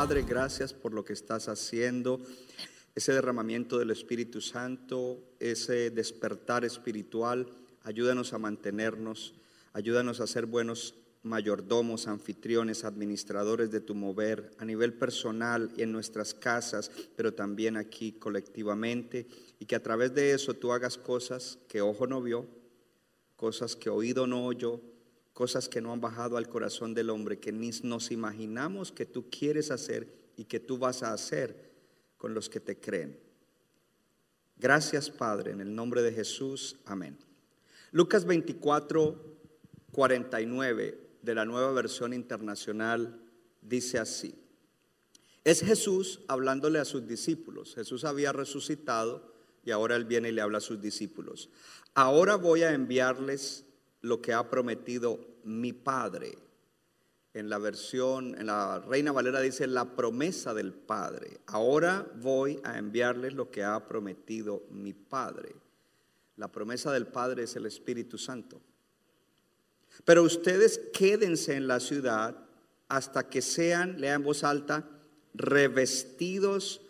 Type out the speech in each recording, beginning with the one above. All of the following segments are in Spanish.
Padre, gracias por lo que estás haciendo, ese derramamiento del Espíritu Santo, ese despertar espiritual. Ayúdanos a mantenernos, ayúdanos a ser buenos mayordomos, anfitriones, administradores de tu mover a nivel personal y en nuestras casas, pero también aquí colectivamente, y que a través de eso tú hagas cosas que ojo no vio, cosas que oído no oyó, cosas que no han bajado al corazón del hombre, que ni nos imaginamos que tú quieres hacer y que tú vas a hacer con los que te creen. Gracias Padre, en el nombre de Jesús, amén. Lucas 24, 49 de la nueva versión internacional dice así. Es Jesús hablándole a sus discípulos. Jesús había resucitado y ahora él viene y le habla a sus discípulos. Ahora voy a enviarles lo que ha prometido mi Padre. En la versión, en la Reina Valera dice la promesa del Padre. Ahora voy a enviarles lo que ha prometido mi Padre. La promesa del Padre es el Espíritu Santo. Pero ustedes quédense en la ciudad hasta que sean, lea en voz alta, revestidos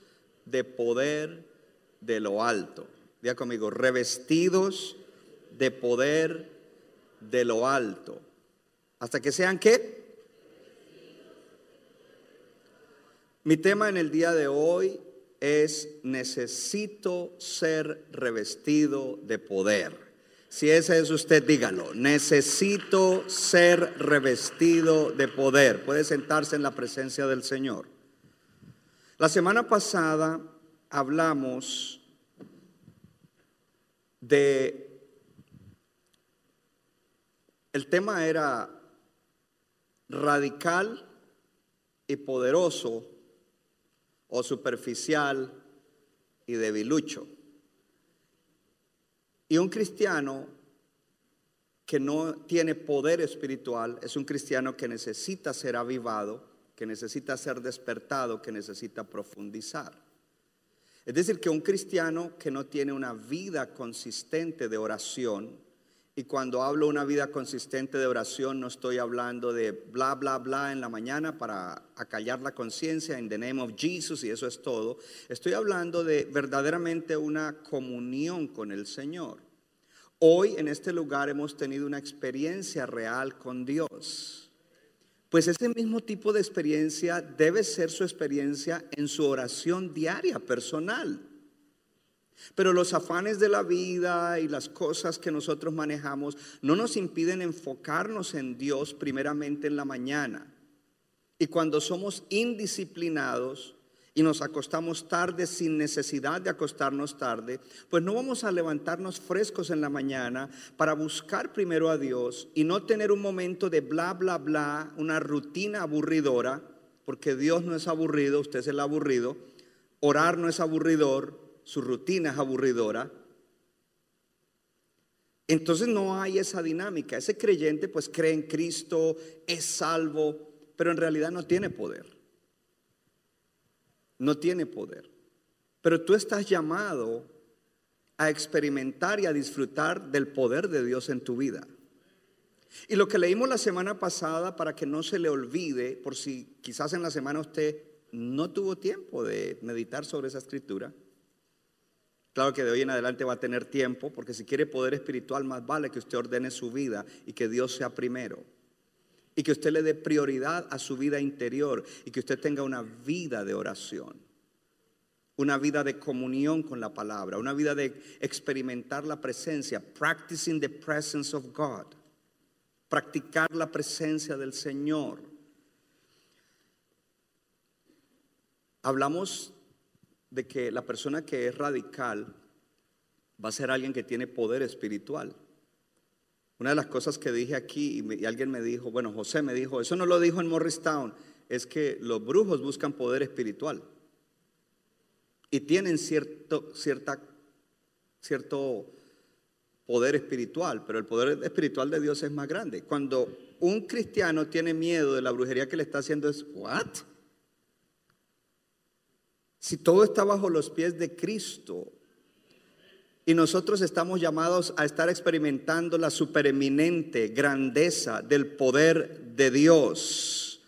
de poder de lo alto. Diga conmigo, revestidos de poder de lo alto. Hasta que sean qué? Mi tema en el día de hoy es necesito ser revestido de poder. Si ese es usted, dígalo. Necesito ser revestido de poder. Puede sentarse en la presencia del Señor. La semana pasada hablamos de... El tema era radical y poderoso o superficial y debilucho. Y un cristiano que no tiene poder espiritual es un cristiano que necesita ser avivado, que necesita ser despertado, que necesita profundizar. Es decir, que un cristiano que no tiene una vida consistente de oración, y cuando hablo una vida consistente de oración no estoy hablando de bla, bla, bla en la mañana para acallar la conciencia en the name of Jesus y eso es todo. Estoy hablando de verdaderamente una comunión con el Señor. Hoy en este lugar hemos tenido una experiencia real con Dios. Pues ese mismo tipo de experiencia debe ser su experiencia en su oración diaria, personal. Pero los afanes de la vida y las cosas que nosotros manejamos no nos impiden enfocarnos en Dios primeramente en la mañana. Y cuando somos indisciplinados y nos acostamos tarde sin necesidad de acostarnos tarde, pues no vamos a levantarnos frescos en la mañana para buscar primero a Dios y no tener un momento de bla, bla, bla, una rutina aburridora, porque Dios no es aburrido, usted es el aburrido, orar no es aburridor, su rutina es aburridora. Entonces no hay esa dinámica. Ese creyente pues cree en Cristo, es salvo, pero en realidad no tiene poder. No tiene poder. Pero tú estás llamado a experimentar y a disfrutar del poder de Dios en tu vida. Y lo que leímos la semana pasada, para que no se le olvide, por si quizás en la semana usted no tuvo tiempo de meditar sobre esa escritura, Claro que de hoy en adelante va a tener tiempo, porque si quiere poder espiritual, más vale que usted ordene su vida y que Dios sea primero. Y que usted le dé prioridad a su vida interior y que usted tenga una vida de oración. Una vida de comunión con la palabra, una vida de experimentar la presencia, practicing the presence of God. Practicar la presencia del Señor. Hablamos de que la persona que es radical va a ser alguien que tiene poder espiritual. Una de las cosas que dije aquí, y, alguien me dijo, bueno, José me dijo, eso no lo dijo en Morristown, es que los brujos buscan poder espiritual. Y tienen cierto, cierta, cierto poder espiritual, pero el poder espiritual de Dios es más grande. Cuando un cristiano tiene miedo de la brujería que le está haciendo es, ¿what? Si todo está bajo los pies de Cristo y nosotros estamos llamados a estar experimentando la supereminente grandeza del poder de Dios.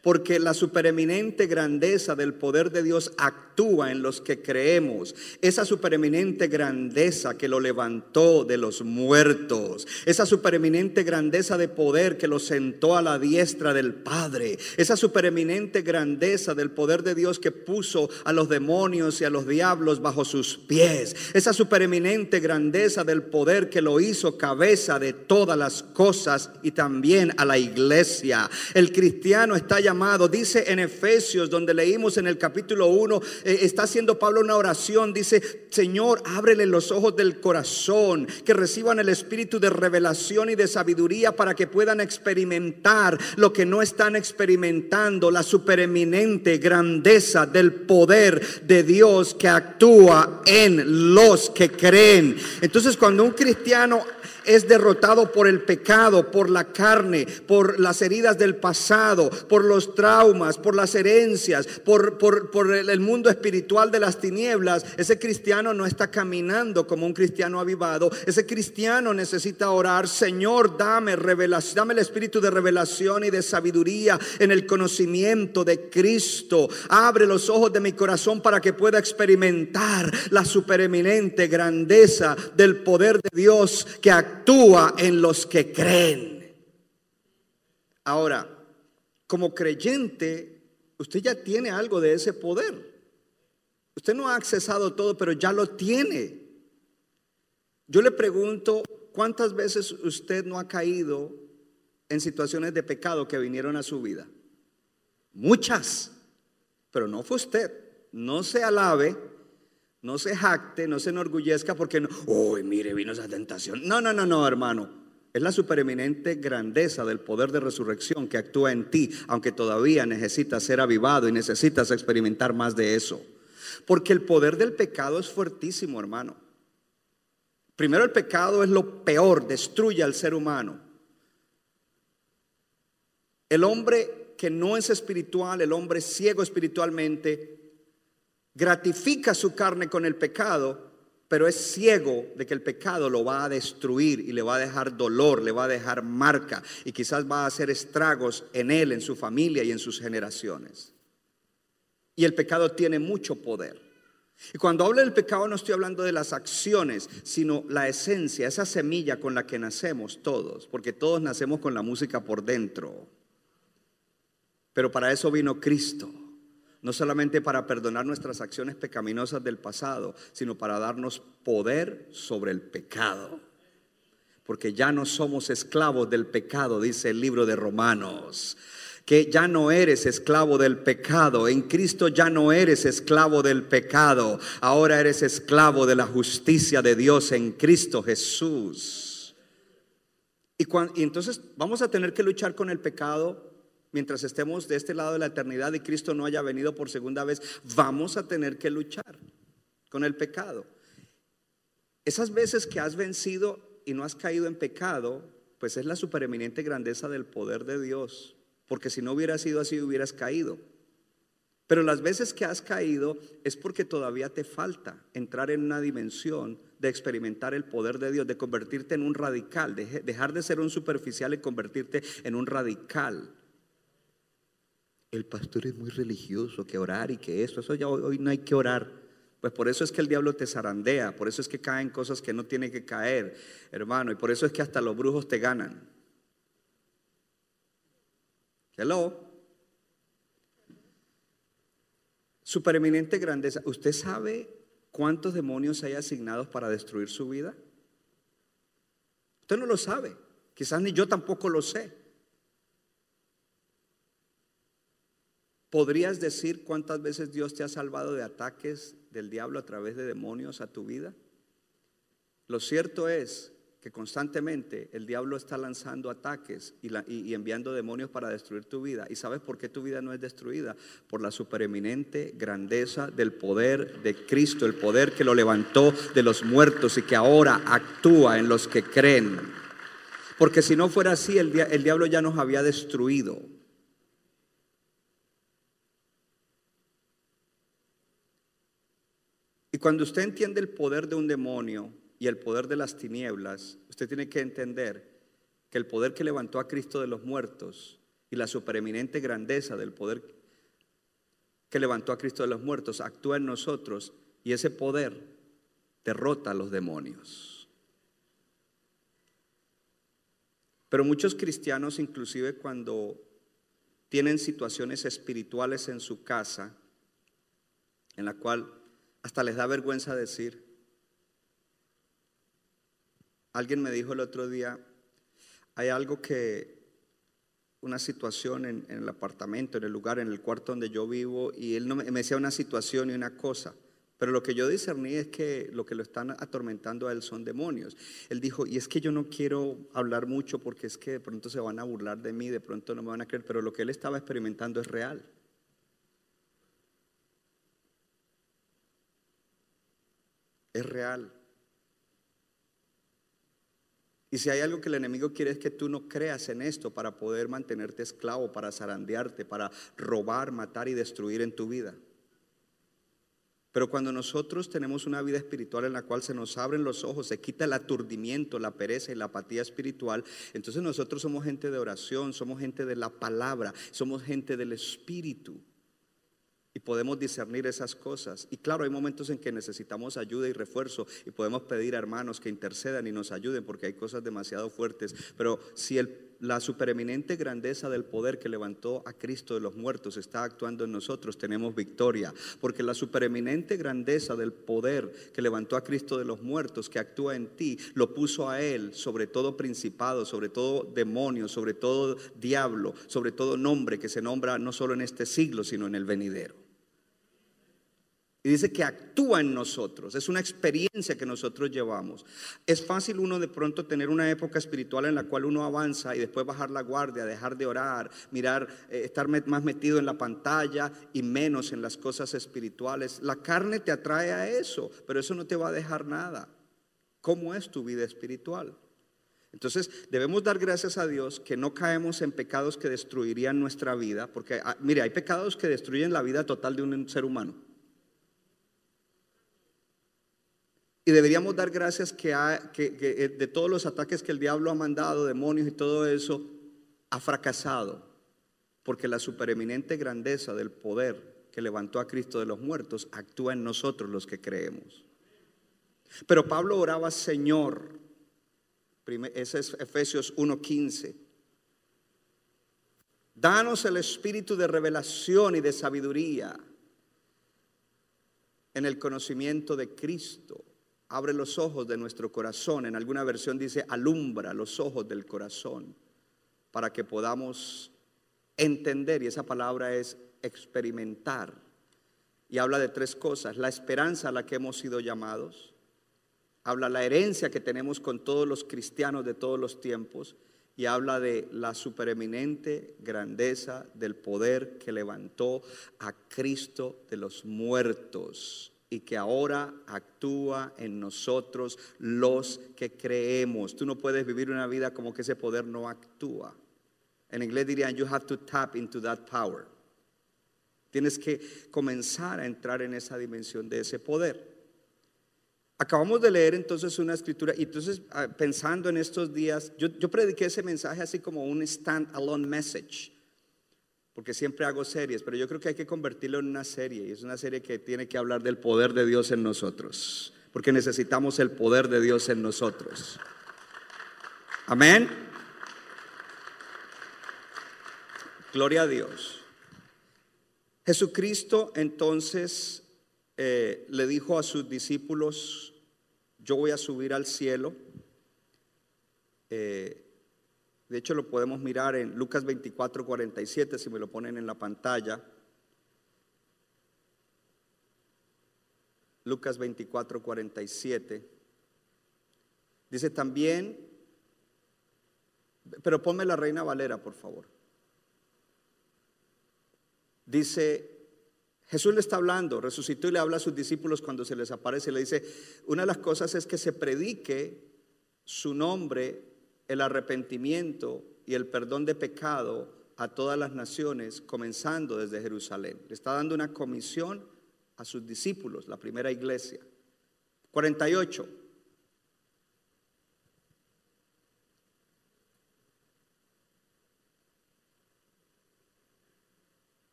Porque la supereminente grandeza del poder de Dios en los que creemos. Esa supereminente grandeza que lo levantó de los muertos. Esa supereminente grandeza de poder que lo sentó a la diestra del Padre. Esa supereminente grandeza del poder de Dios que puso a los demonios y a los diablos bajo sus pies. Esa supereminente grandeza del poder que lo hizo cabeza de todas las cosas y también a la iglesia. El cristiano está llamado, dice en Efesios, donde leímos en el capítulo 1, eh, está haciendo Pablo una oración, dice, Señor, ábrele los ojos del corazón, que reciban el espíritu de revelación y de sabiduría para que puedan experimentar lo que no están experimentando, la supereminente grandeza del poder de Dios que actúa en los que creen. Entonces, cuando un cristiano es derrotado por el pecado, por la carne, por las heridas del pasado, por los traumas, por las herencias, por, por, por el mundo espiritual de las tinieblas, ese cristiano no está caminando como un cristiano avivado. Ese cristiano necesita orar, Señor, dame revelación, dame el espíritu de revelación y de sabiduría en el conocimiento de Cristo. Abre los ojos de mi corazón para que pueda experimentar la supereminente grandeza del poder de Dios que en los que creen. Ahora, como creyente, usted ya tiene algo de ese poder. Usted no ha accesado todo, pero ya lo tiene. Yo le pregunto, ¿cuántas veces usted no ha caído en situaciones de pecado que vinieron a su vida? Muchas, pero no fue usted. No se alabe, no se jacte, no se enorgullezca porque no, uy, mire, vino esa tentación. No, no, no, no, hermano. Es la supereminente grandeza del poder de resurrección que actúa en ti, aunque todavía necesitas ser avivado y necesitas experimentar más de eso. Porque el poder del pecado es fuertísimo, hermano. Primero el pecado es lo peor, destruye al ser humano. El hombre que no es espiritual, el hombre ciego espiritualmente, gratifica su carne con el pecado, pero es ciego de que el pecado lo va a destruir y le va a dejar dolor, le va a dejar marca y quizás va a hacer estragos en él, en su familia y en sus generaciones. Y el pecado tiene mucho poder. Y cuando hablo del pecado no estoy hablando de las acciones, sino la esencia, esa semilla con la que nacemos todos, porque todos nacemos con la música por dentro. Pero para eso vino Cristo, no solamente para perdonar nuestras acciones pecaminosas del pasado, sino para darnos poder sobre el pecado. Porque ya no somos esclavos del pecado, dice el libro de Romanos que ya no eres esclavo del pecado. En Cristo ya no eres esclavo del pecado. Ahora eres esclavo de la justicia de Dios en Cristo Jesús. Y, cuan- y entonces vamos a tener que luchar con el pecado mientras estemos de este lado de la eternidad y Cristo no haya venido por segunda vez. Vamos a tener que luchar con el pecado. Esas veces que has vencido y no has caído en pecado, pues es la supereminente grandeza del poder de Dios. Porque si no hubiera sido así, hubieras caído. Pero las veces que has caído es porque todavía te falta entrar en una dimensión de experimentar el poder de Dios, de convertirte en un radical, de dejar de ser un superficial y convertirte en un radical. El pastor es muy religioso, que orar y que esto, eso ya hoy, no hay que orar. Pues por eso es que el diablo te zarandea, por eso es que caen cosas que no tienen que caer, hermano, y por eso es que hasta los brujos te ganan. Hello. Supereminente grandeza. ¿Usted sabe cuántos demonios hay asignados para destruir su vida? Usted no lo sabe. Quizás ni yo tampoco lo sé. ¿Podrías decir cuántas veces Dios te ha salvado de ataques del diablo a través de demonios a tu vida? Lo cierto es que constantemente el diablo está lanzando ataques y, enviando demonios para destruir tu vida. ¿Y sabes por qué tu vida no es destruida? Por la supereminente grandeza del poder de Cristo, el poder que lo levantó de los muertos y que ahora actúa en los que creen. Porque si no fuera así, el diablo ya nos había destruido. Y cuando usted entiende el poder de un demonio y el poder de las tinieblas, usted tiene que entender que el poder que levantó a Cristo de los muertos y la supereminente grandeza del poder que levantó a Cristo de los muertos actúa en nosotros y ese poder derrota a los demonios. Pero muchos cristianos, inclusive cuando tienen situaciones espirituales en su casa, en la cual hasta les da vergüenza decir. Alguien me dijo el otro día, hay algo que, una situación en, el apartamento, en el lugar, en el cuarto donde yo vivo, y él me, me decía una situación y una cosa, pero lo que yo discerní es que lo que lo están atormentando a él son demonios. Él dijo, y es que yo no quiero hablar mucho porque es que de pronto se van a burlar de mí, de pronto no me van a creer, pero lo que él estaba experimentando es real. Es real. Y si hay algo que el enemigo quiere es que tú no creas en esto para poder mantenerte esclavo, para zarandearte, para robar, matar y destruir en tu vida. Pero cuando nosotros tenemos una vida espiritual en la cual se nos abren los ojos, se quita el aturdimiento, la pereza y la apatía espiritual, entonces nosotros somos gente de oración, somos gente de la palabra, somos gente del espíritu. Y podemos discernir esas cosas. Y claro, hay momentos en que necesitamos ayuda y refuerzo y podemos pedir a hermanos que intercedan y nos ayuden porque hay cosas demasiado fuertes. Pero si la supereminente grandeza del poder que levantó a Cristo de los muertos está actuando en nosotros, tenemos victoria. Porque la supereminente grandeza del poder que levantó a Cristo de los muertos, que actúa en ti, lo puso a Él sobre todo principado, sobre todo demonio, sobre todo diablo, sobre todo nombre que se nombra no solo en este siglo, sino en el venidero. Y dice que actúa en nosotros. Es una experiencia que nosotros llevamos. Es fácil uno de pronto tener una época espiritual en la cual uno avanza y después bajar la guardia, dejar de orar, mirar, eh, estar más metido en la pantalla y menos en las cosas espirituales. La carne te atrae a eso, pero eso no te va a dejar nada. ¿Cómo es tu vida espiritual? Entonces debemos dar gracias a Dios que no caemos en pecados que destruirían nuestra vida, porque ah, mire, hay pecados que destruyen la vida total de un ser humano. Y deberíamos dar gracias que, ha- que- eh, de todos los ataques que el diablo ha mandado, demonios y todo eso, ha fracasado. Porque la supereminente grandeza del poder que levantó a Cristo de los muertos actúa en nosotros los que creemos. Pero Pablo oraba, Señor, ese es Efesios 1:15. Danos el espíritu de revelación y de sabiduría en el conocimiento de Cristo. Abre los ojos de nuestro corazón. En alguna versión dice, alumbra los ojos del corazón para que podamos entender, y esa palabra es experimentar. Y habla de tres cosas, la esperanza a la que hemos sido llamados, habla la herencia que tenemos con todos los cristianos de todos los tiempos y habla de la supereminente grandeza del poder que levantó a Cristo de los muertos y que ahora actúa en nosotros los que creemos. Tú no puedes vivir una vida como que ese poder no actúa. En inglés dirían, you have to tap into that power. Tienes que comenzar a entrar en esa dimensión de ese poder. Acabamos de leer entonces una escritura y entonces ah, pensando en estos días, yo, yo prediqué ese mensaje así como un stand-alone message, porque siempre hago series, pero yo creo que hay que convertirlo en una serie y es una serie que tiene que hablar del poder de Dios en nosotros, porque necesitamos el poder de Dios en nosotros. Amén. Gloria a Dios. Jesucristo entonces eh, le dijo a sus discípulos, yo voy a subir al cielo. Eh, de hecho, lo podemos mirar en Lucas 24, 47, si me lo ponen en la pantalla. Lucas 24, 47. Dice también, pero ponme la reina Valera, por favor. Dice, Jesús le está hablando, resucitó y le habla a sus discípulos cuando se les aparece. Le dice, una de las cosas es que se predique su nombre, el arrepentimiento y el perdón de pecado a todas las naciones, comenzando desde Jerusalén. Le está dando una comisión a sus discípulos, la primera iglesia. 48.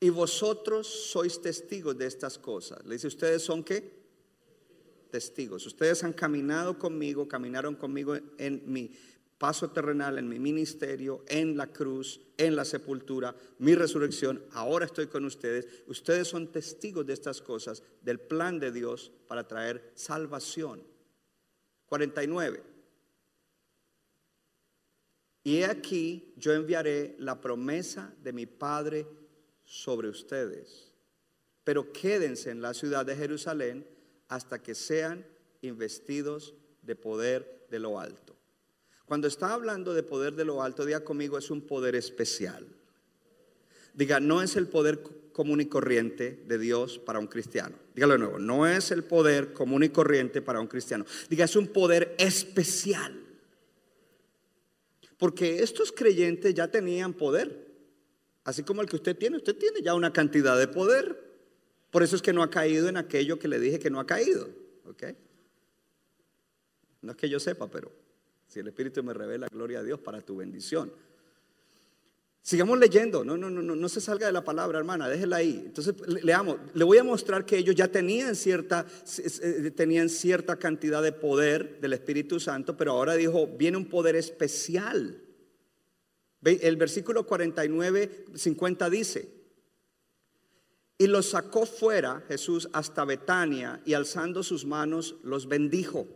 Y vosotros sois testigos de estas cosas. Le dice, ¿ustedes son qué? Testigos. Ustedes han caminado conmigo, caminaron conmigo en mi paso terrenal, en mi ministerio, en la cruz, en la sepultura, mi resurrección. Ahora estoy con ustedes. Ustedes son testigos de estas cosas, del plan de Dios para traer salvación. 49. Y he aquí, yo enviaré la promesa de mi Padre sobre ustedes. Pero quédense en la ciudad de Jerusalén hasta que sean investidos de poder de lo alto. Cuando está hablando de poder de lo alto, diga conmigo, es un poder especial. Diga, no es el poder común y corriente de Dios para un cristiano. Dígalo de nuevo, no es el poder común y corriente para un cristiano. Diga, es un poder especial. Porque estos creyentes ya tenían poder. Así como el que usted tiene, usted tiene ya una cantidad de poder. Por eso es que no ha caído en aquello que le dije que no ha caído. ¿Ok? No es que yo sepa, pero si el Espíritu me revela, gloria a Dios para tu bendición. Sigamos leyendo, no, no, no, no, se salga de la palabra, hermana, déjela ahí. Entonces, leamos, le voy a mostrar que ellos ya tenían cierta, eh, tenían cierta cantidad de poder del Espíritu Santo, pero ahora dijo, viene un poder especial. El versículo 49, 50 dice, y los sacó fuera Jesús hasta Betania y alzando sus manos los bendijo.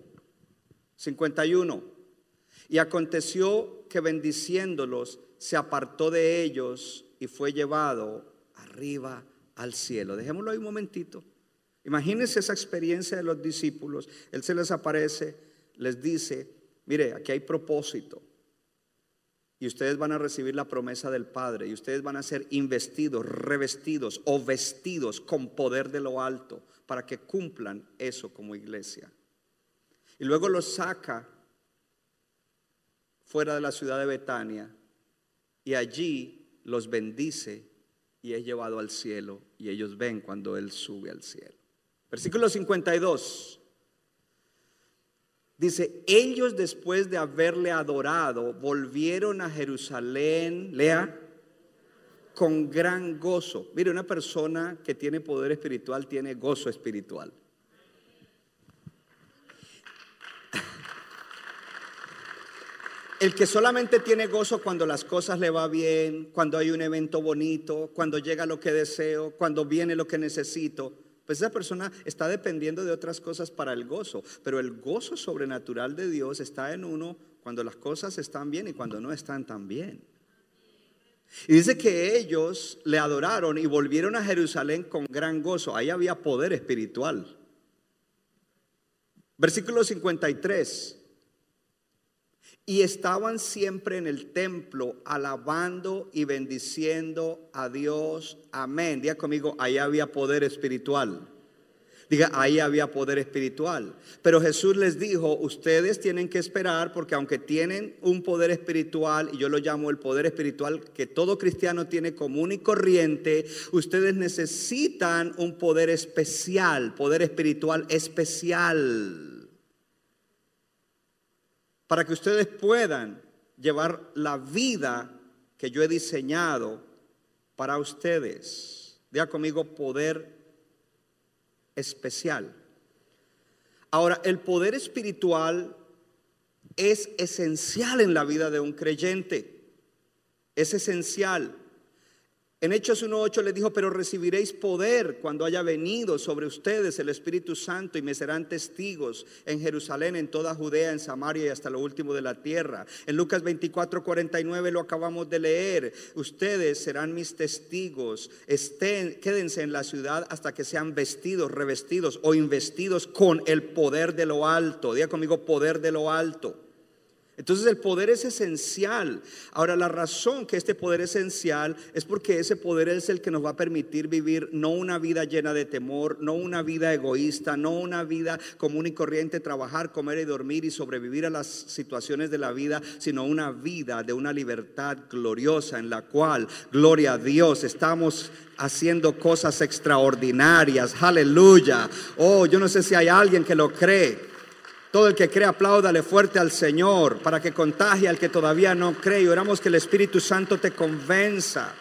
51. Y aconteció que bendiciéndolos se apartó de ellos y fue llevado arriba al cielo. Dejémoslo ahí un momentito. Imagínense esa experiencia de los discípulos. Él se les aparece, les dice, mire, aquí hay propósito y ustedes van a recibir la promesa del Padre y ustedes van a ser investidos, revestidos o vestidos con poder de lo alto para que cumplan eso como iglesia. Y luego los saca fuera de la ciudad de Betania y allí los bendice y es llevado al cielo y ellos ven cuando Él sube al cielo. Versículo 52. Dice, ellos después de haberle adorado, volvieron a Jerusalén, lea, con gran gozo. Mire, una persona que tiene poder espiritual tiene gozo espiritual. El que solamente tiene gozo cuando las cosas le va bien, cuando hay un evento bonito, cuando llega lo que deseo, cuando viene lo que necesito, pues esa persona está dependiendo de otras cosas para el gozo, pero el gozo sobrenatural de Dios está en uno cuando las cosas están bien y cuando no están tan bien. Y dice que ellos le adoraron y volvieron a Jerusalén con gran gozo. Ahí había poder espiritual. Versículo 53 y estaban siempre en el templo alabando y bendiciendo a Dios. Amén. Diga conmigo, ahí había poder espiritual. Diga, ahí había poder espiritual. Pero Jesús les dijo, ustedes tienen que esperar porque aunque tienen un poder espiritual, y yo lo llamo el poder espiritual que todo cristiano tiene común y corriente, ustedes necesitan un poder especial, poder espiritual especial para que ustedes puedan llevar la vida que yo he diseñado para ustedes. Diga conmigo poder especial. Ahora, el poder espiritual es esencial en la vida de un creyente. Es esencial. En Hechos 1.8 les dijo, pero recibiréis poder cuando haya venido sobre ustedes el Espíritu Santo y me serán testigos en Jerusalén, en toda Judea, en Samaria y hasta lo último de la tierra. En Lucas 24.49 lo acabamos de leer. Ustedes serán mis testigos. Estén, quédense en la ciudad hasta que sean vestidos, revestidos o investidos con el poder de lo alto. Diga conmigo, poder de lo alto. Entonces el poder es esencial. Ahora la razón que este poder es esencial es porque ese poder es el que nos va a permitir vivir no una vida llena de temor, no una vida egoísta, no una vida común y corriente, trabajar, comer y dormir y sobrevivir a las situaciones de la vida, sino una vida de una libertad gloriosa en la cual, gloria a Dios, estamos haciendo cosas extraordinarias. Aleluya. Oh, yo no sé si hay alguien que lo cree. Todo el que cree, apláudale fuerte al Señor para que contagie al que todavía no cree. Y oramos que el Espíritu Santo te convenza.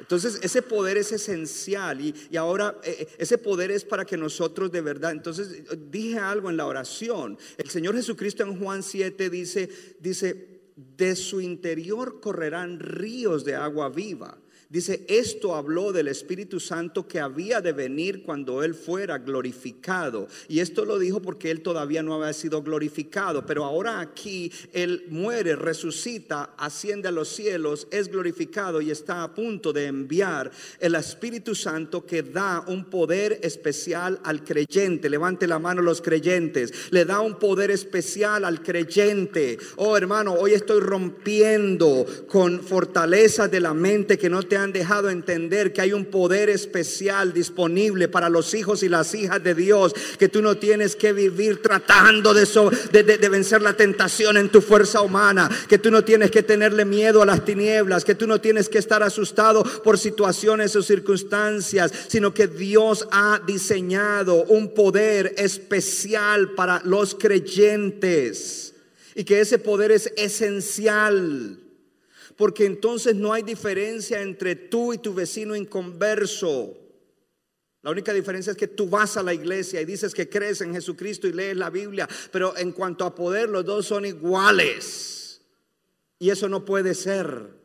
Entonces ese poder es esencial y, y ahora eh, eh, ese poder es para que nosotros de verdad, entonces dije algo en la oración, el Señor Jesucristo en Juan 7 dice, dice, de su interior correrán ríos de agua viva. Dice, esto habló del Espíritu Santo que había de venir cuando Él fuera glorificado. Y esto lo dijo porque Él todavía no había sido glorificado. Pero ahora aquí Él muere, resucita, asciende a los cielos, es glorificado y está a punto de enviar el Espíritu Santo que da un poder especial al creyente. Levante la mano los creyentes. Le da un poder especial al creyente. Oh hermano, hoy estoy rompiendo con fortaleza de la mente que no te han dejado entender que hay un poder especial disponible para los hijos y las hijas de Dios, que tú no tienes que vivir tratando de, vencer la tentación en tu fuerza humana, que tú no tienes que tenerle miedo a las tinieblas, que tú no tienes que estar asustado por situaciones o circunstancias, sino que Dios ha diseñado un poder especial para los creyentes. Y que ese poder es esencial porque entonces no hay diferencia entre tú y tu vecino inconverso. La única diferencia es que tú vas a la iglesia y dices que crees en Jesucristo y lees la Biblia, pero en cuanto a poder los dos son iguales. Y eso no puede ser.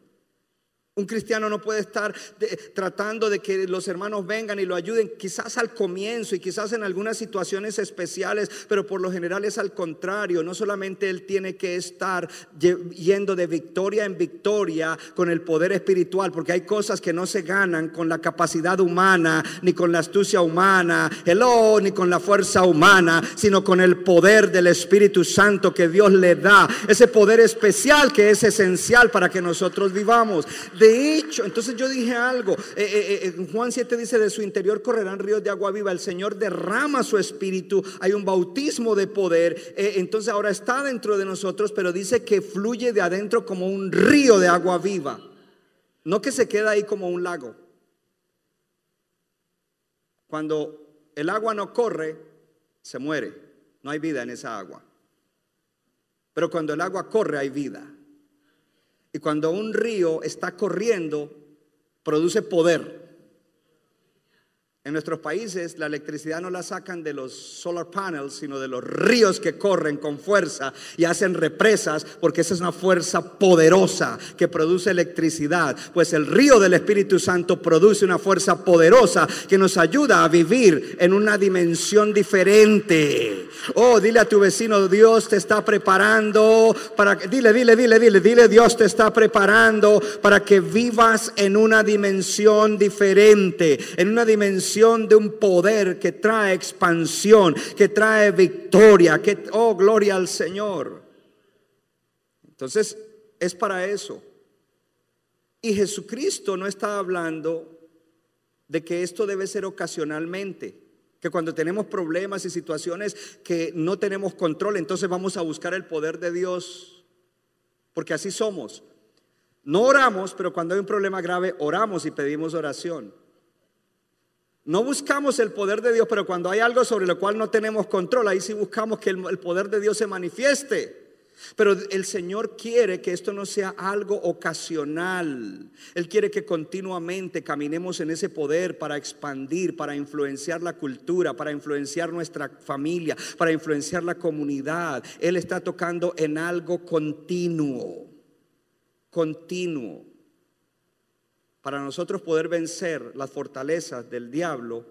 Un cristiano no puede estar tratando de que los hermanos vengan y lo ayuden, quizás al comienzo y quizás en algunas situaciones especiales, pero por lo general es al contrario. No solamente él tiene que estar yendo de victoria en victoria con el poder espiritual, porque hay cosas que no se ganan con la capacidad humana, ni con la astucia humana, hello, ni con la fuerza humana, sino con el poder del Espíritu Santo que Dios le da. Ese poder especial que es esencial para que nosotros vivamos. Hecho, entonces yo dije algo. Eh, eh, eh, Juan 7 dice: De su interior correrán ríos de agua viva. El Señor derrama su espíritu. Hay un bautismo de poder. entonces ahora está dentro de nosotros, pero dice que fluye de adentro como un río de agua viva. No que se queda ahí como un lago. Cuando el agua no corre, se muere. No hay vida en esa agua. Pero cuando el agua corre, hay vida. Y cuando un río está corriendo, produce poder. En nuestros países la electricidad no la sacan de los solar panels, sino de los ríos que corren con fuerza y hacen represas, porque esa es una fuerza poderosa que produce electricidad. Pues el río del Espíritu Santo produce una fuerza poderosa que nos ayuda a vivir en una dimensión diferente. Oh, dile a tu vecino, Dios te está preparando para dile, dile, dile, dile, dile, Dios te está preparando para que vivas en una dimensión diferente, en una dimensión de un poder que trae expansión, que trae victoria, que, oh, gloria al Señor. Entonces, es para eso. Y Jesucristo no está hablando de que esto debe ser ocasionalmente, que cuando tenemos problemas y situaciones que no tenemos control, entonces vamos a buscar el poder de Dios, porque así somos. No oramos, pero cuando hay un problema grave, oramos y pedimos oración. No buscamos el poder de Dios, pero cuando hay algo sobre lo cual no tenemos control, ahí sí buscamos que el, poder de Dios se manifieste. Pero el Señor quiere que esto no sea algo ocasional. Él quiere que continuamente caminemos en ese poder para expandir, para influenciar la cultura, para influenciar nuestra familia, para influenciar la comunidad. Él está tocando en algo continuo, continuo. Para nosotros poder vencer las fortalezas del diablo,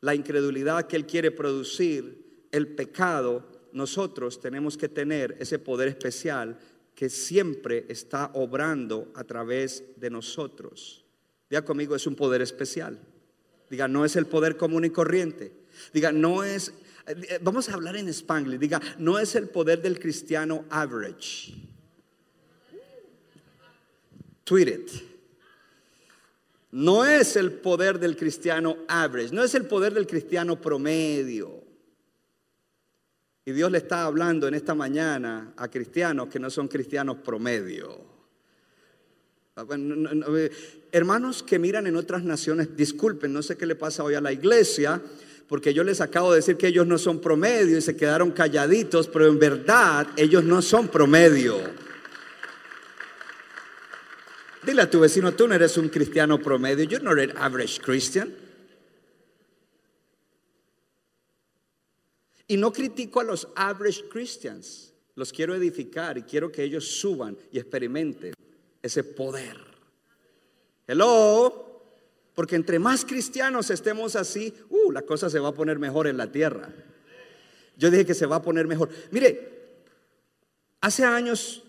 la incredulidad que él quiere producir, el pecado, nosotros tenemos que tener ese poder especial que siempre está obrando a través de nosotros. Diga conmigo, es un poder especial. Diga, no es el poder común y corriente. Diga, no es, eh, vamos a hablar en Spanglish. Diga, no es el poder del cristiano average. Tweet it. No es el poder del cristiano average, no es el poder del cristiano promedio. Y Dios le está hablando en esta mañana a cristianos que no son cristianos promedio. Ah, eh, hermanos que miran en otras naciones, disculpen, no sé qué le pasa hoy a la iglesia, porque yo les acabo de decir que ellos no son promedio y se quedaron calladitos, pero en verdad ellos no son promedio. Dile a tu vecino, tú no eres un cristiano promedio, you're not an average Christian. Y no critico a los average Christians, los quiero edificar y quiero que ellos suban y experimenten ese poder. Hello, porque entre más cristianos estemos así, uh, la cosa se va a poner mejor en la tierra. Yo dije que se va a poner mejor. Mire, hace años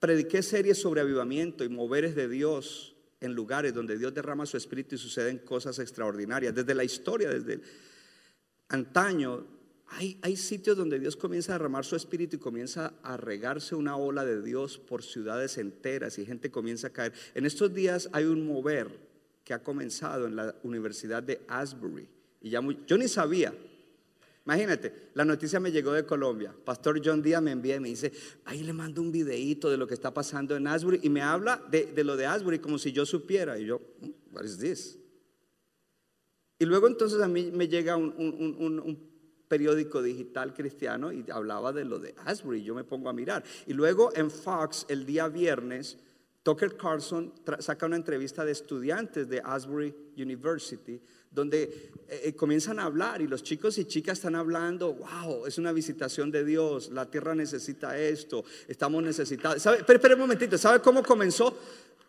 prediqué series sobre avivamiento y moveres de Dios en lugares donde Dios derrama su espíritu y suceden cosas extraordinarias. Desde la historia, desde antaño, hay, sitios donde Dios comienza a derramar su espíritu y comienza a regarse una ola de Dios por ciudades enteras y gente comienza a caer. En estos días hay un mover que ha comenzado en la Universidad de Asbury. Y ya yo ni sabía. Imagínate, la noticia me llegó de Colombia. Pastor John Díaz me envía y me dice, ahí le mando un videíto de lo que está pasando en Asbury y me habla de, lo de Asbury como si yo supiera. Y yo, mm, what is this? Y luego entonces a mí me llega un, periódico digital cristiano y hablaba de lo de Asbury. Yo me pongo a mirar. Y luego en Fox, el día viernes, Tucker Carlson saca una entrevista de estudiantes de Asbury University donde eh, eh, comienzan a hablar y los chicos y chicas están hablando, wow, es una visitación de Dios, la tierra necesita esto, estamos necesitados. ¿Sabe? Pero, pero un momentito, ¿sabe cómo comenzó?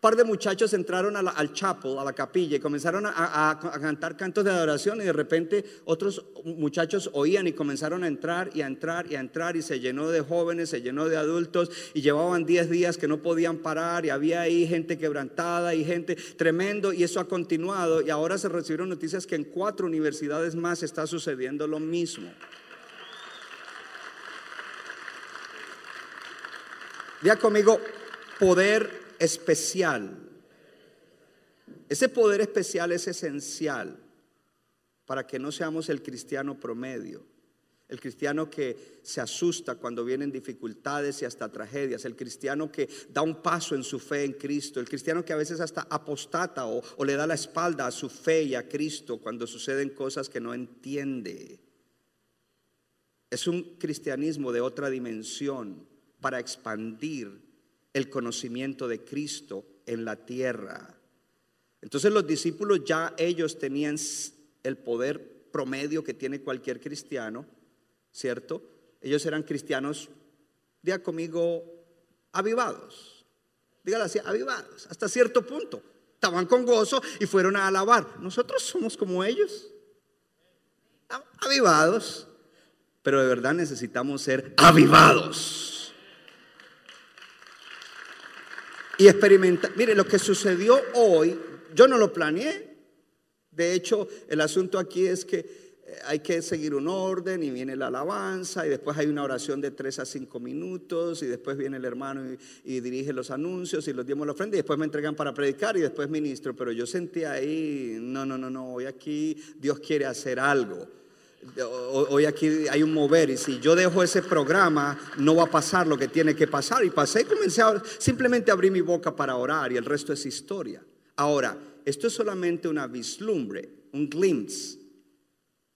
Par de muchachos entraron al chapel, a la capilla, y comenzaron a, cantar cantos de adoración y de repente otros muchachos oían y comenzaron a entrar y a entrar y a entrar y se llenó de jóvenes, se llenó de adultos y llevaban 10 días que no podían parar y había ahí gente quebrantada y gente tremendo y eso ha continuado y ahora se recibieron noticias que en cuatro universidades más está sucediendo lo mismo. Diga conmigo, poder especial. Ese poder especial es esencial para que no seamos el cristiano promedio, el cristiano que se asusta cuando vienen dificultades y hasta tragedias, el cristiano que da un paso en su fe en Cristo, el cristiano que a veces hasta apostata o, o le da la espalda a su fe y a Cristo cuando suceden cosas que no entiende. Es un cristianismo de otra dimensión para expandir el conocimiento de Cristo en la tierra. Entonces los discípulos ya ellos tenían el poder promedio que tiene cualquier cristiano, ¿cierto? Ellos eran cristianos, diga conmigo, avivados. Dígalo así, avivados, hasta cierto punto. Estaban con gozo y fueron a alabar. Nosotros somos como ellos, avivados, pero de verdad necesitamos ser avivados. Y experimentar. Mire, lo que sucedió hoy, yo no lo planeé. De hecho, el asunto aquí es que eh, hay que seguir un orden y viene la alabanza y después hay una oración de tres a cinco minutos y después viene el hermano y, dirige los anuncios y los dimos la ofrenda y después me entregan para predicar y después ministro. Pero yo sentí ahí, no, no, no, no, hoy aquí Dios quiere hacer algo hoy aquí hay un mover y si yo dejo ese programa no va a pasar lo que tiene que pasar. Y pasé y comencé a, simplemente abrí mi boca para orar y el resto es historia. Ahora, esto es solamente una vislumbre, un glimpse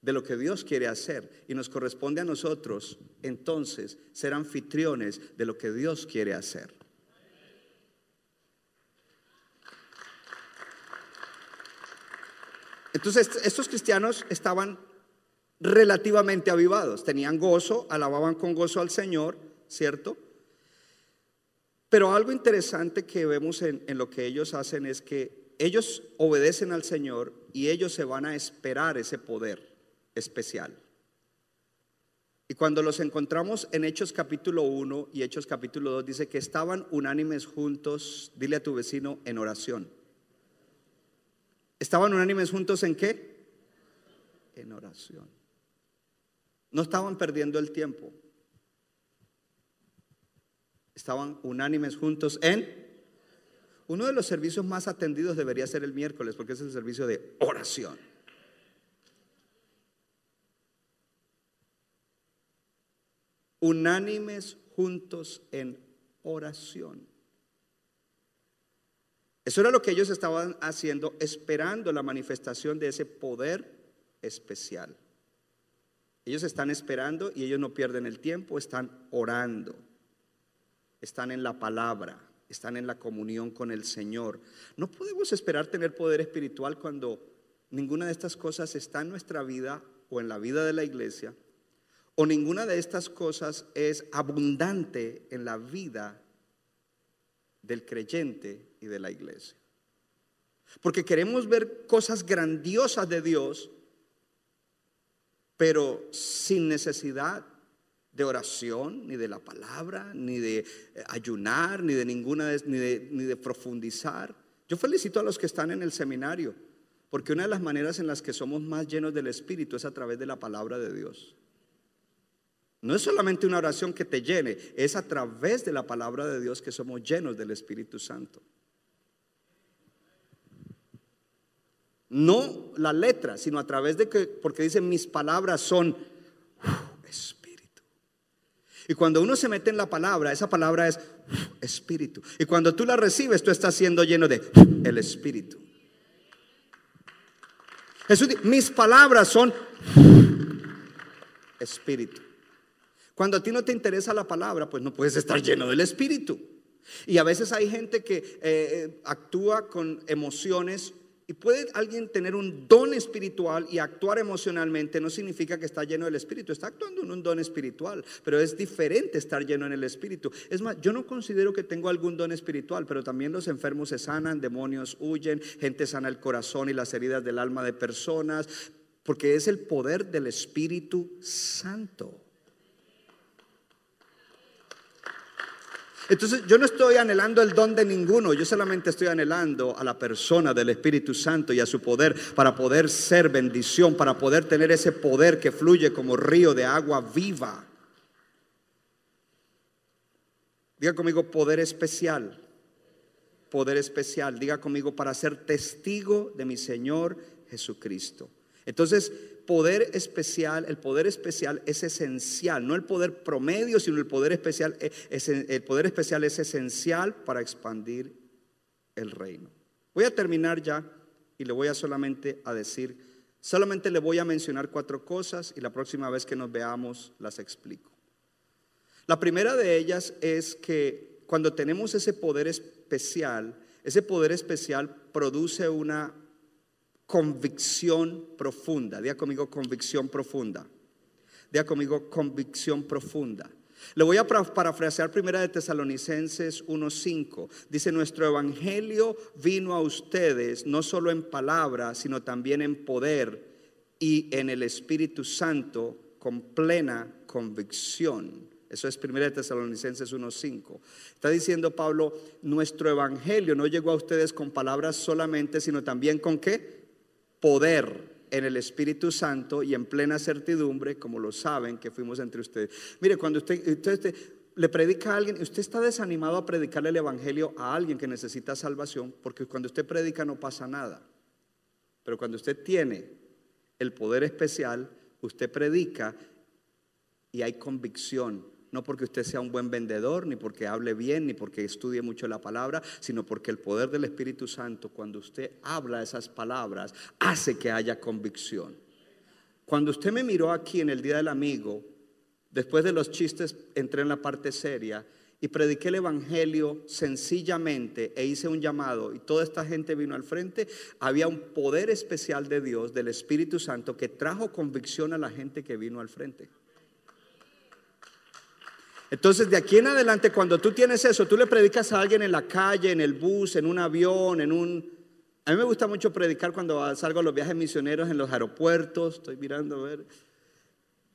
de lo que Dios quiere hacer y nos corresponde a nosotros entonces ser anfitriones de lo que Dios quiere hacer. Entonces, estos cristianos estaban relativamente avivados, tenían gozo, alababan con gozo al Señor, ¿cierto? Pero algo interesante que vemos en, lo que ellos hacen es que ellos obedecen al Señor y ellos se van a esperar ese poder especial. Y cuando los encontramos en Hechos capítulo 1 y Hechos capítulo 2, dice que estaban unánimes juntos, dile a tu vecino, en oración. ¿Estaban unánimes juntos en qué? En oración. No estaban perdiendo el tiempo. Estaban unánimes juntos en... Uno de los servicios más atendidos debería ser el miércoles, porque es el servicio de oración. unánimes juntos en oración. Eso era lo que ellos estaban haciendo, esperando la manifestación de ese poder especial. Ellos están esperando y ellos no pierden el tiempo, están orando, están en la palabra, están en la comunión con el Señor. No podemos esperar tener poder espiritual cuando ninguna de estas cosas está en nuestra vida o en la vida de la iglesia o ninguna de estas cosas es abundante en la vida del creyente y de la iglesia. Porque queremos ver cosas grandiosas de Dios, pero sin necesidad de oración, ni de la palabra, ni de eh, ayunar, ni de ninguna, ni de, ni de profundizar. Yo felicito a los que están en el seminario, porque una de las maneras en las que somos más llenos del Espíritu es a través de la palabra de Dios. No es solamente una oración que te llene, es a través de la palabra de Dios que somos llenos del Espíritu Santo. No la letra, sino a través de que, porque dice, mis palabras son espíritu. Y cuando uno se mete en la palabra, esa palabra es espíritu. Y cuando tú la recibes, tú estás siendo lleno de el espíritu. Jesús, mis palabras son espíritu. Cuando a ti no te interesa la palabra, pues no puedes estar lleno del Espíritu. Y a veces hay gente que eh, eh, actúa con emociones y puede alguien tener un don espiritual y actuar emocionalmente, no significa que está lleno del Espíritu, está actuando en un don espiritual, pero es diferente estar lleno en el Espíritu. Es más, yo no considero que tengo algún don espiritual, pero también los enfermos se sanan, demonios huyen, gente sana el corazón y las heridas del alma de personas, porque es el poder del Espíritu Santo. Entonces yo no estoy anhelando el don de ninguno, yo solamente estoy anhelando a la persona del Espíritu Santo y a su poder para poder ser bendición, para poder tener ese poder que fluye como río de agua viva. Diga conmigo poder especial, poder especial, diga conmigo para ser testigo de mi Señor Jesucristo. Entonces, poder especial, el poder especial es esencial, no el poder promedio, sino el poder especial. Eh, el poder especial es esencial para expandir el reino. Voy a terminar ya y le voy a solamente a decir, solamente le voy a mencionar cuatro cosas y la próxima vez que nos veamos las explico. La primera de ellas es que cuando tenemos ese poder especial, ese poder especial produce una convicción profunda. Diga conmigo convicción profunda. Diga conmigo convicción profunda. Le voy a parafrasear primera de Tesalonicenses 1:5. Dice, "Nuestro evangelio vino a ustedes no solo en palabra, sino también en poder y en el Espíritu Santo con plena convicción." Eso es primera de Tesalonicenses 1:5. Está diciendo Pablo, "Nuestro evangelio no llegó a ustedes con palabras solamente, sino también con qué? Poder en el Espíritu Santo y en plena certidumbre, como lo saben que fuimos entre ustedes. Mire, cuando usted, le predica a alguien, usted está desanimado a predicarle el Evangelio a alguien que necesita salvación, porque cuando usted predica no pasa nada. Pero cuando usted tiene el poder especial, usted predica y hay convicción no porque usted sea un buen vendedor, ni porque hable bien, ni porque estudie mucho la palabra, sino porque el poder del Espíritu Santo, cuando usted habla esas palabras, hace que haya convicción. Cuando usted me miró aquí en el Día del Amigo, después de los chistes entré en la parte seria y prediqué el Evangelio sencillamente e hice un llamado y toda esta gente vino al frente, había un poder especial de Dios, del Espíritu Santo, que trajo convicción a la gente que vino al frente. Entonces, de aquí en adelante, cuando tú tienes eso, tú le predicas a alguien en la calle, en el bus, en un avión, en un... A mí me gusta mucho predicar cuando salgo a los viajes misioneros en los aeropuertos, estoy mirando a ver,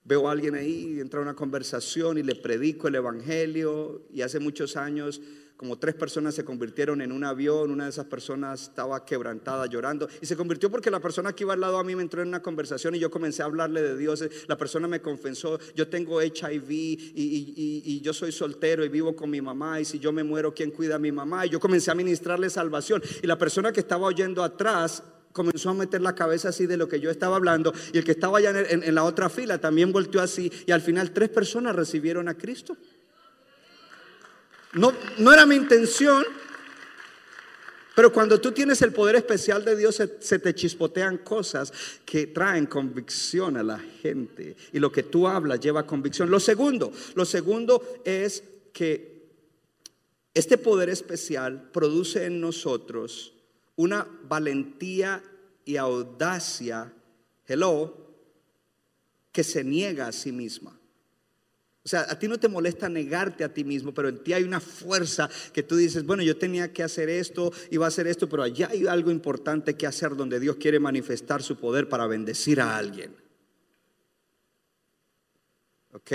veo a alguien ahí, entra una conversación y le predico el Evangelio y hace muchos años como tres personas se convirtieron en un avión, una de esas personas estaba quebrantada llorando y se convirtió porque la persona que iba al lado a mí me entró en una conversación y yo comencé a hablarle de Dios, la persona me confesó, yo tengo HIV y, y, yo soy soltero y vivo con mi mamá y si yo me muero, ¿quién cuida a mi mamá? Y yo comencé a ministrarle salvación y la persona que estaba oyendo atrás comenzó a meter la cabeza así de lo que yo estaba hablando y el que estaba allá en, en la otra fila también volteó así y al final tres personas recibieron a Cristo. No, no era mi intención, pero cuando tú tienes el poder especial de Dios, se, se, te chispotean cosas que traen convicción a la gente. Y lo que tú hablas lleva convicción. Lo segundo, lo segundo es que este poder especial produce en nosotros una valentía y audacia, hello, que se niega a sí misma. O sea, a ti no te molesta negarte a ti mismo, pero en ti hay una fuerza que tú dices, bueno, yo tenía que hacer esto, iba a hacer esto, pero allá hay algo importante que hacer donde Dios quiere manifestar su poder para bendecir a alguien. ¿Ok?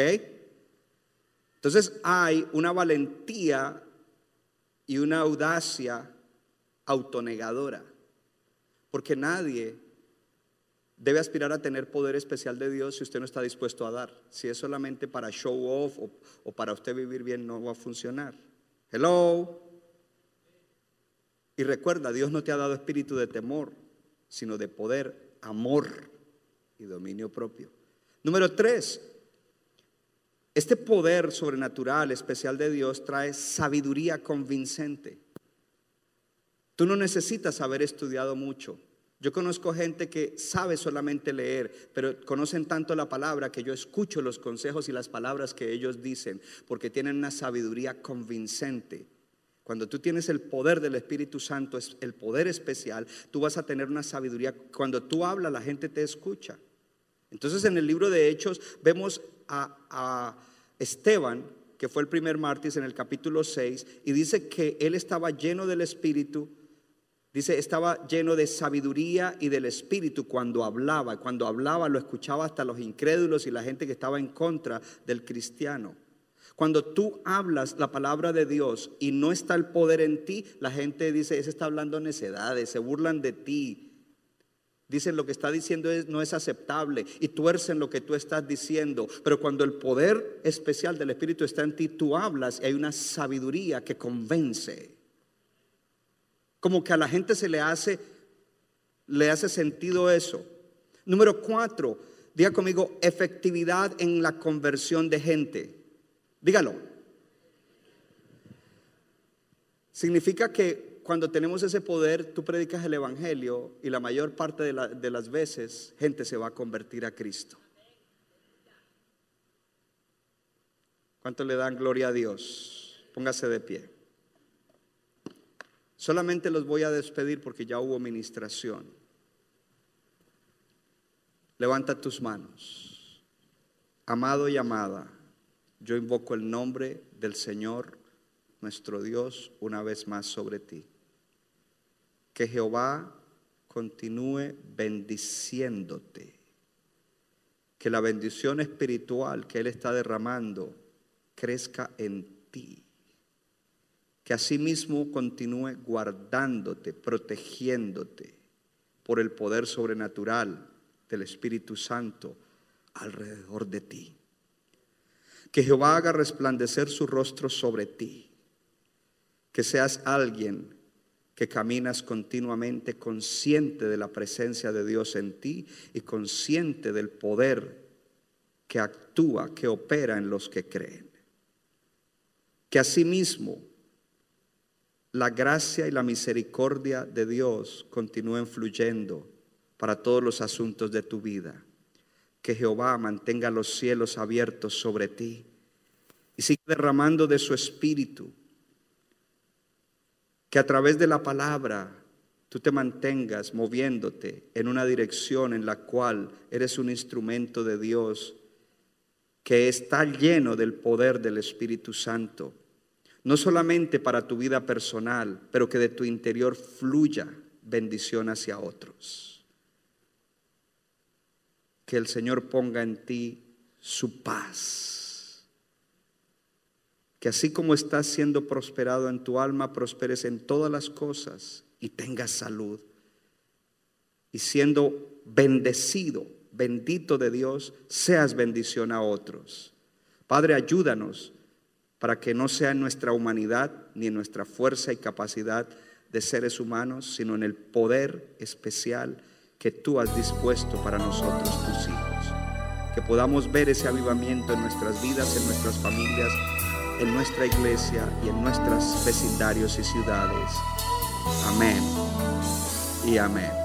Entonces hay una valentía y una audacia autonegadora, porque nadie debe aspirar a tener poder especial de Dios si usted no está dispuesto a dar. Si es solamente para show off o, para usted vivir bien, no va a funcionar. Hello. Y recuerda, Dios no te ha dado espíritu de temor, sino de poder, amor y dominio propio. Número tres, este poder sobrenatural especial de Dios trae sabiduría convincente. Tú no necesitas haber estudiado mucho. Yo conozco gente que sabe solamente leer, pero conocen tanto la palabra que yo escucho los consejos y las palabras que ellos dicen, porque tienen una sabiduría convincente. Cuando tú tienes el poder del Espíritu Santo, es el poder especial, tú vas a tener una sabiduría. Cuando tú hablas, la gente te escucha. Entonces en el libro de Hechos vemos a, a Esteban, que fue el primer mártir en el capítulo 6, y dice que él estaba lleno del Espíritu Dice, estaba lleno de sabiduría y del espíritu cuando hablaba. Cuando hablaba lo escuchaba hasta los incrédulos y la gente que estaba en contra del cristiano. Cuando tú hablas la palabra de Dios y no está el poder en ti, la gente dice, ese está hablando necedades, se burlan de ti. Dicen lo que está diciendo es, no es aceptable y tuercen lo que tú estás diciendo. Pero cuando el poder especial del Espíritu está en ti, tú hablas y hay una sabiduría que convence. Como que a la gente se le hace, le hace sentido eso. Número cuatro, diga conmigo, efectividad en la conversión de gente. Dígalo. Significa que cuando tenemos ese poder, tú predicas el Evangelio y la mayor parte de, de las veces gente se va a convertir a Cristo. ¿Cuánto le dan gloria a Dios? Póngase de pie. Solamente los voy a despedir porque ya hubo ministración. Levanta tus manos. Amado y amada, yo invoco el nombre del Señor, nuestro Dios, una vez más sobre ti. Que Jehová continúe bendiciéndote. Que la bendición espiritual que Él está derramando crezca en ti que asimismo continúe guardándote, protegiéndote por el poder sobrenatural del Espíritu Santo alrededor de ti. Que Jehová haga resplandecer su rostro sobre ti. Que seas alguien que caminas continuamente consciente de la presencia de Dios en ti y consciente del poder que actúa, que opera en los que creen. Que asimismo la gracia y la misericordia de Dios continúen fluyendo para todos los asuntos de tu vida. Que Jehová mantenga los cielos abiertos sobre ti y siga derramando de su espíritu. Que a través de la palabra tú te mantengas moviéndote en una dirección en la cual eres un instrumento de Dios que está lleno del poder del Espíritu Santo, no solamente para tu vida personal, pero que de tu interior fluya bendición hacia otros. Que el Señor ponga en ti su paz. Que así como estás siendo prosperado en tu alma, prosperes en todas las cosas y tengas salud. Y siendo bendecido, bendito de Dios, seas bendición a otros. Padre, ayúdanos para que no sea en nuestra humanidad ni en nuestra fuerza y capacidad de seres humanos, sino en el poder especial que tú has dispuesto para nosotros, tus hijos. Que podamos ver ese avivamiento en nuestras vidas, en nuestras familias, en nuestra iglesia y en nuestros vecindarios y ciudades. Amén y amén.